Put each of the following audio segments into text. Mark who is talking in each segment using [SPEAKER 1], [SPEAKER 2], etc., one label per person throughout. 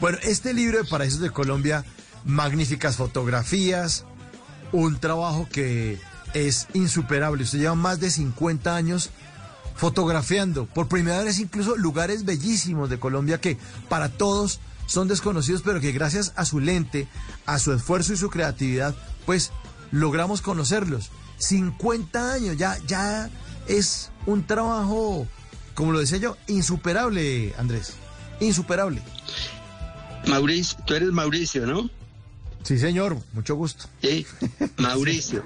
[SPEAKER 1] Bueno, este libro de Paraísos de Colombia, magníficas fotografías, un trabajo que es insuperable. Usted lleva más de 50 años fotografiando, por primera vez incluso lugares bellísimos de Colombia que para todos son desconocidos, pero que gracias a su lente, a su esfuerzo y su creatividad, pues logramos conocerlos. 50 años, ya, ya es un trabajo, como lo decía yo, insuperable, Andrés. Insuperable.
[SPEAKER 2] Mauricio, tú eres Mauricio, ¿no?
[SPEAKER 1] Sí, señor, mucho gusto.
[SPEAKER 2] Sí, Mauricio.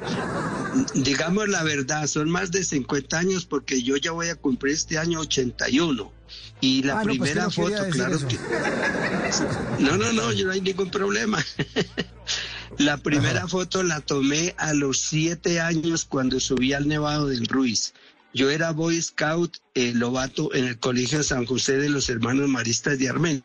[SPEAKER 2] Digamos la verdad, son más de 50 años porque yo ya voy a cumplir este año 81. Y la
[SPEAKER 1] Ah, pues
[SPEAKER 2] primera
[SPEAKER 1] no
[SPEAKER 2] foto, claro
[SPEAKER 1] eso.
[SPEAKER 2] que... No, no, no, yo no hay ningún problema. La primera foto la tomé a los siete años cuando subí al Nevado del Ruiz. Yo era Boy Scout eh, Lobato en el Colegio San José de los Hermanos Maristas de Armenia.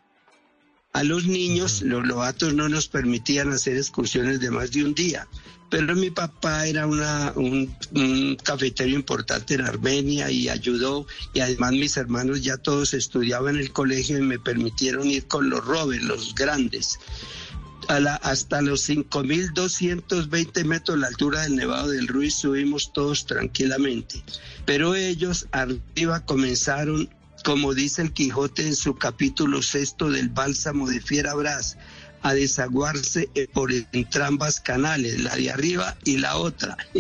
[SPEAKER 2] A los niños, los lobatos no nos permitían hacer excursiones de más de un día. Pero mi papá era una, un, un cafetero importante en Armenia y ayudó. Y además mis hermanos ya todos estudiaban en el colegio y me permitieron ir con los Robert, los grandes. A la- hasta los 5.220 metros la altura del Nevado del Ruiz subimos todos tranquilamente. Pero ellos arriba comenzaron, como dice el Quijote en su capítulo sexto del Bálsamo de Fierabras, a desaguarse eh, por entrambas canales, la de arriba y la otra.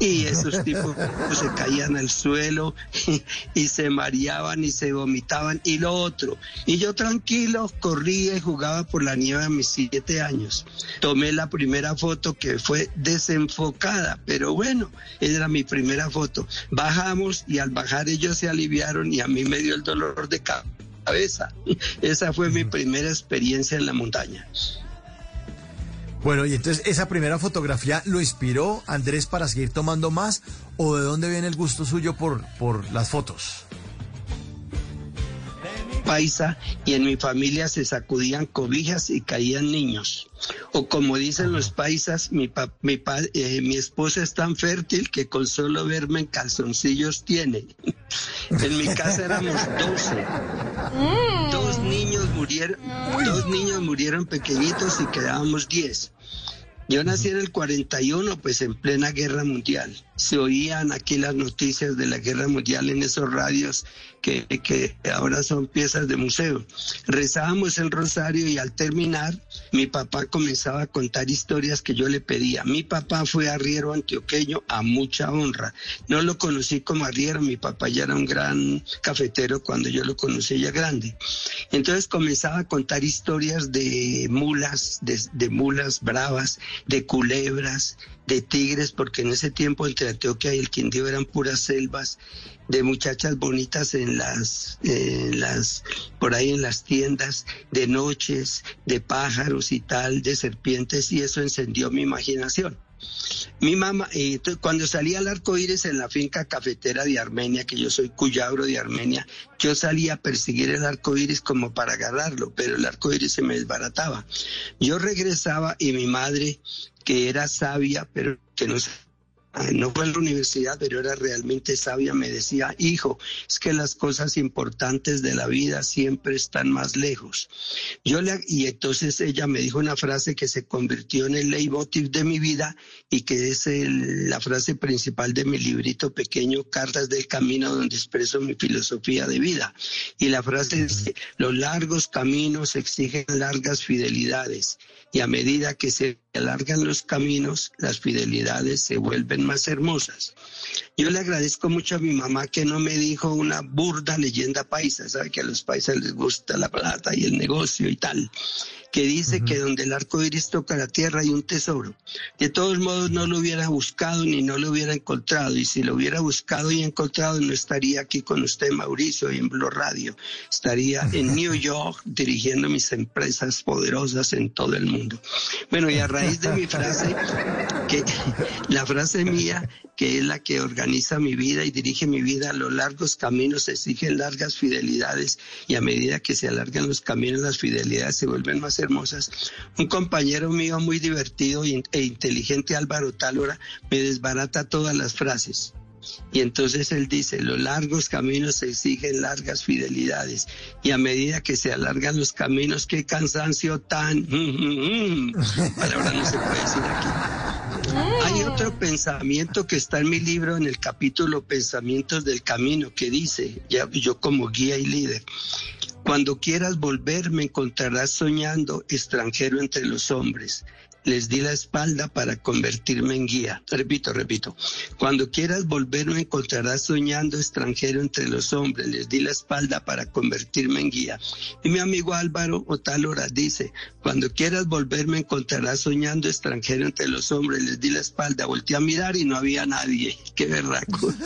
[SPEAKER 2] Y esos tipos pues, se caían al suelo y se mareaban y se vomitaban y lo otro. Y yo tranquilo corría y jugaba por la nieve a mis siete años. Tomé la primera foto que fue desenfocada, pero bueno, era mi primera foto. Bajamos y al bajar ellos se aliviaron y a mí me dio el dolor de cabeza cabeza. Esa fue mi primera experiencia en la montaña.
[SPEAKER 1] Bueno, y entonces esa primera fotografía lo inspiró Andrés para seguir tomando más o de dónde viene el gusto suyo por, por las fotos.
[SPEAKER 2] Paisa y en mi familia se sacudían cobijas y caían niños. O como dicen los paisas, mi, pa- mi, pa- eh, mi esposa es tan fértil que con solo verme en calzoncillos tiene. En mi casa éramos 12. Dos niños murieron, dos niños murieron pequeñitos y quedábamos 10. Yo nací en el 41, pues en plena guerra mundial. Se oían aquí las noticias de la guerra mundial en esos radios que, ahora son piezas de museo. Rezábamos el rosario y al terminar, mi papá comenzaba a contar historias que yo le pedía. Mi papá fue arriero antioqueño a mucha honra. No lo conocí como arriero, mi papá ya era un gran cafetero cuando yo lo conocí ya grande. Entonces comenzaba a contar historias de mulas, de, de mulas bravas, de culebras, de tigres, porque en ese tiempo entre Antioquia y el Quindío eran puras selvas, de muchachas bonitas en las, en las, por ahí en las tiendas, de noches, de pájaros y tal, de serpientes, y eso encendió mi imaginación. Mi mamá, eh, cuando salía al arco iris en la finca cafetera de Armenia, que yo soy cuyabro de Armenia, yo salía a perseguir el arco iris como para agarrarlo, pero el arco iris se me desbarataba. Yo regresaba y mi madre, que era sabia, pero que no no fue en la universidad, pero era realmente sabia, me decía, hijo, es que las cosas importantes de la vida siempre están más lejos. Yo le, y entonces ella me dijo una frase que se convirtió en el leitmotiv de mi vida y que es la frase principal de mi librito pequeño, Cartas del Camino, donde expreso mi filosofía de vida. Y la frase dice, los largos caminos exigen largas fidelidades y a medida que se alargan los caminos, las fidelidades se vuelven más hermosas. Yo le agradezco mucho a mi mamá que no me dijo una burda leyenda paisa, sabe que a los paisas les gusta la plata y el negocio y tal que dice que donde el arco iris toca la tierra hay un tesoro. De todos modos, no lo hubiera buscado ni no lo hubiera encontrado. Y si lo hubiera buscado y encontrado, no estaría aquí con usted, Mauricio, y en Blue Radio. Estaría en New York dirigiendo mis empresas poderosas en todo el mundo. Bueno, y a raíz de mi frase, que la frase mía, que es la que organiza mi vida y dirige mi vida, los largos caminos exigen largas fidelidades y a medida que se alargan los caminos, las fidelidades se vuelven más hermosas. Un compañero mío muy divertido e inteligente, Álvaro Tálora, me desbarata todas las frases. Y entonces él dice, los largos caminos exigen largas fidelidades. Y a medida que se alargan los caminos, qué cansancio tan... Palabra no se puede decir aquí. Hay otro pensamiento que está en mi libro, en el capítulo Pensamientos del Camino, que dice, ya, yo como guía y líder, cuando quieras volver me encontrarás soñando extranjero entre los hombres. Les di la espalda para convertirme en guía. Repito, repito. Cuando quieras volver me encontrarás soñando extranjero entre los hombres. Les di la espalda para convertirme en guía. Y mi amigo Álvaro Otálora dice, cuando quieras volver me encontrarás soñando extranjero entre los hombres. Les di la espalda, volteé a mirar y no había nadie. Qué berraco.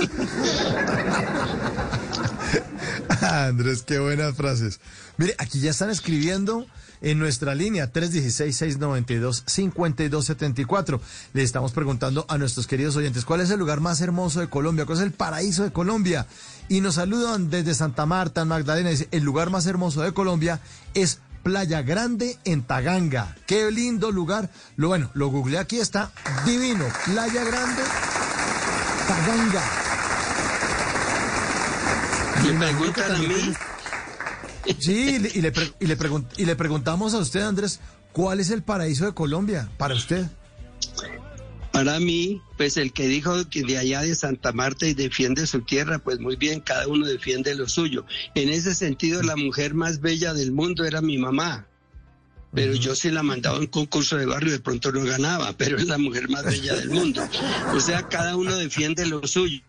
[SPEAKER 1] Andrés, qué buenas frases. Mire, aquí ya están escribiendo en nuestra línea 316-692-5274. Le estamos preguntando a nuestros queridos oyentes cuál es el lugar más hermoso de Colombia, cuál es el paraíso de Colombia. Y nos saludan desde Santa Marta, en Magdalena. Dice, el lugar más hermoso de Colombia es Playa Grande en Taganga. Qué lindo lugar. Lo bueno, lo googleé aquí, está divino. Playa Grande, Taganga.
[SPEAKER 2] ¿Me preguntan?
[SPEAKER 1] Sí, y le, y, le y le preguntamos a usted, Andrés, ¿cuál es el paraíso de Colombia para usted?
[SPEAKER 2] Para mí, pues el que dijo que de allá de Santa Marta y defiende su tierra, pues muy bien, cada uno defiende lo suyo. En ese sentido, la mujer más bella del mundo era mi mamá. Pero yo sí la mandaba en un concurso de barrio, de pronto no ganaba, pero es la mujer más bella del mundo. O sea, cada uno defiende lo suyo.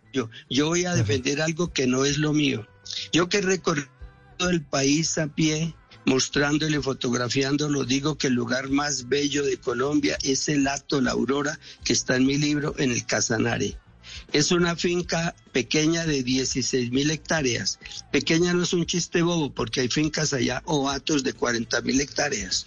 [SPEAKER 2] Yo voy a defender algo que no es lo mío. Yo que he recorrido el país a pie, mostrándole, fotografiándolo, digo que el lugar más bello de Colombia es el Hato La Aurora, que está en mi libro, en el Casanare. Es una finca pequeña de 16 mil hectáreas. Pequeña no es un chiste bobo, porque hay fincas allá o atos de 40 mil hectáreas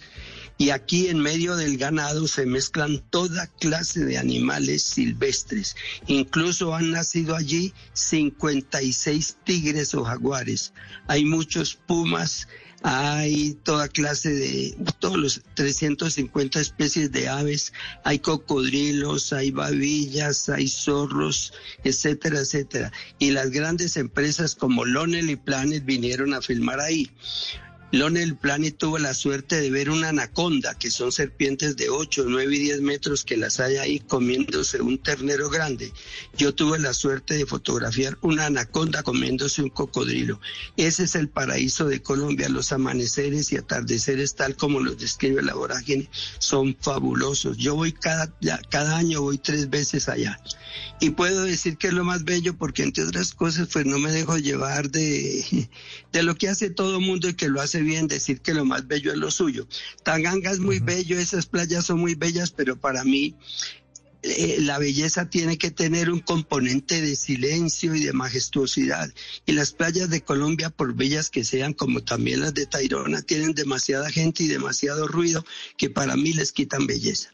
[SPEAKER 2] y aquí en medio del ganado se mezclan toda clase de animales silvestres. Incluso han nacido allí 56 tigres o jaguares. Hay muchos pumas, hay toda clase de, todos los 350 especies de aves, hay cocodrilos, hay babillas, hay zorros, etcétera, etcétera. Y las grandes empresas como Lonely Planet vinieron a filmar ahí. Lonel Planet tuvo la suerte de ver una anaconda, que son serpientes de 8, 9 y 10 metros que las hay ahí comiéndose un ternero grande. Yo tuve la suerte de fotografiar una anaconda comiéndose un cocodrilo. Ese es el paraíso de Colombia. Los amaneceres y atardeceres, tal como los describe la vorágine, son fabulosos. Yo voy cada, cada año, voy tres veces allá. Y puedo decir que es lo más bello porque, entre otras cosas, pues no me dejo llevar de, de lo que hace todo mundo y que lo hace bien decir que lo más bello es lo suyo. Tanganga es muy bello, esas playas son muy bellas, pero para mí eh, la belleza tiene que tener un componente de silencio y de majestuosidad. Y las playas de Colombia, por bellas que sean, como también las de Tairona, tienen demasiada gente y demasiado ruido que para mí les quitan belleza.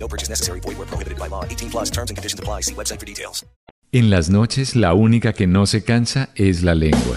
[SPEAKER 3] No purchase necessary. Void where prohibited by law. 18 plus terms and conditions apply. See website for details.
[SPEAKER 4] En las noches, la única que no se cansa es la lengua.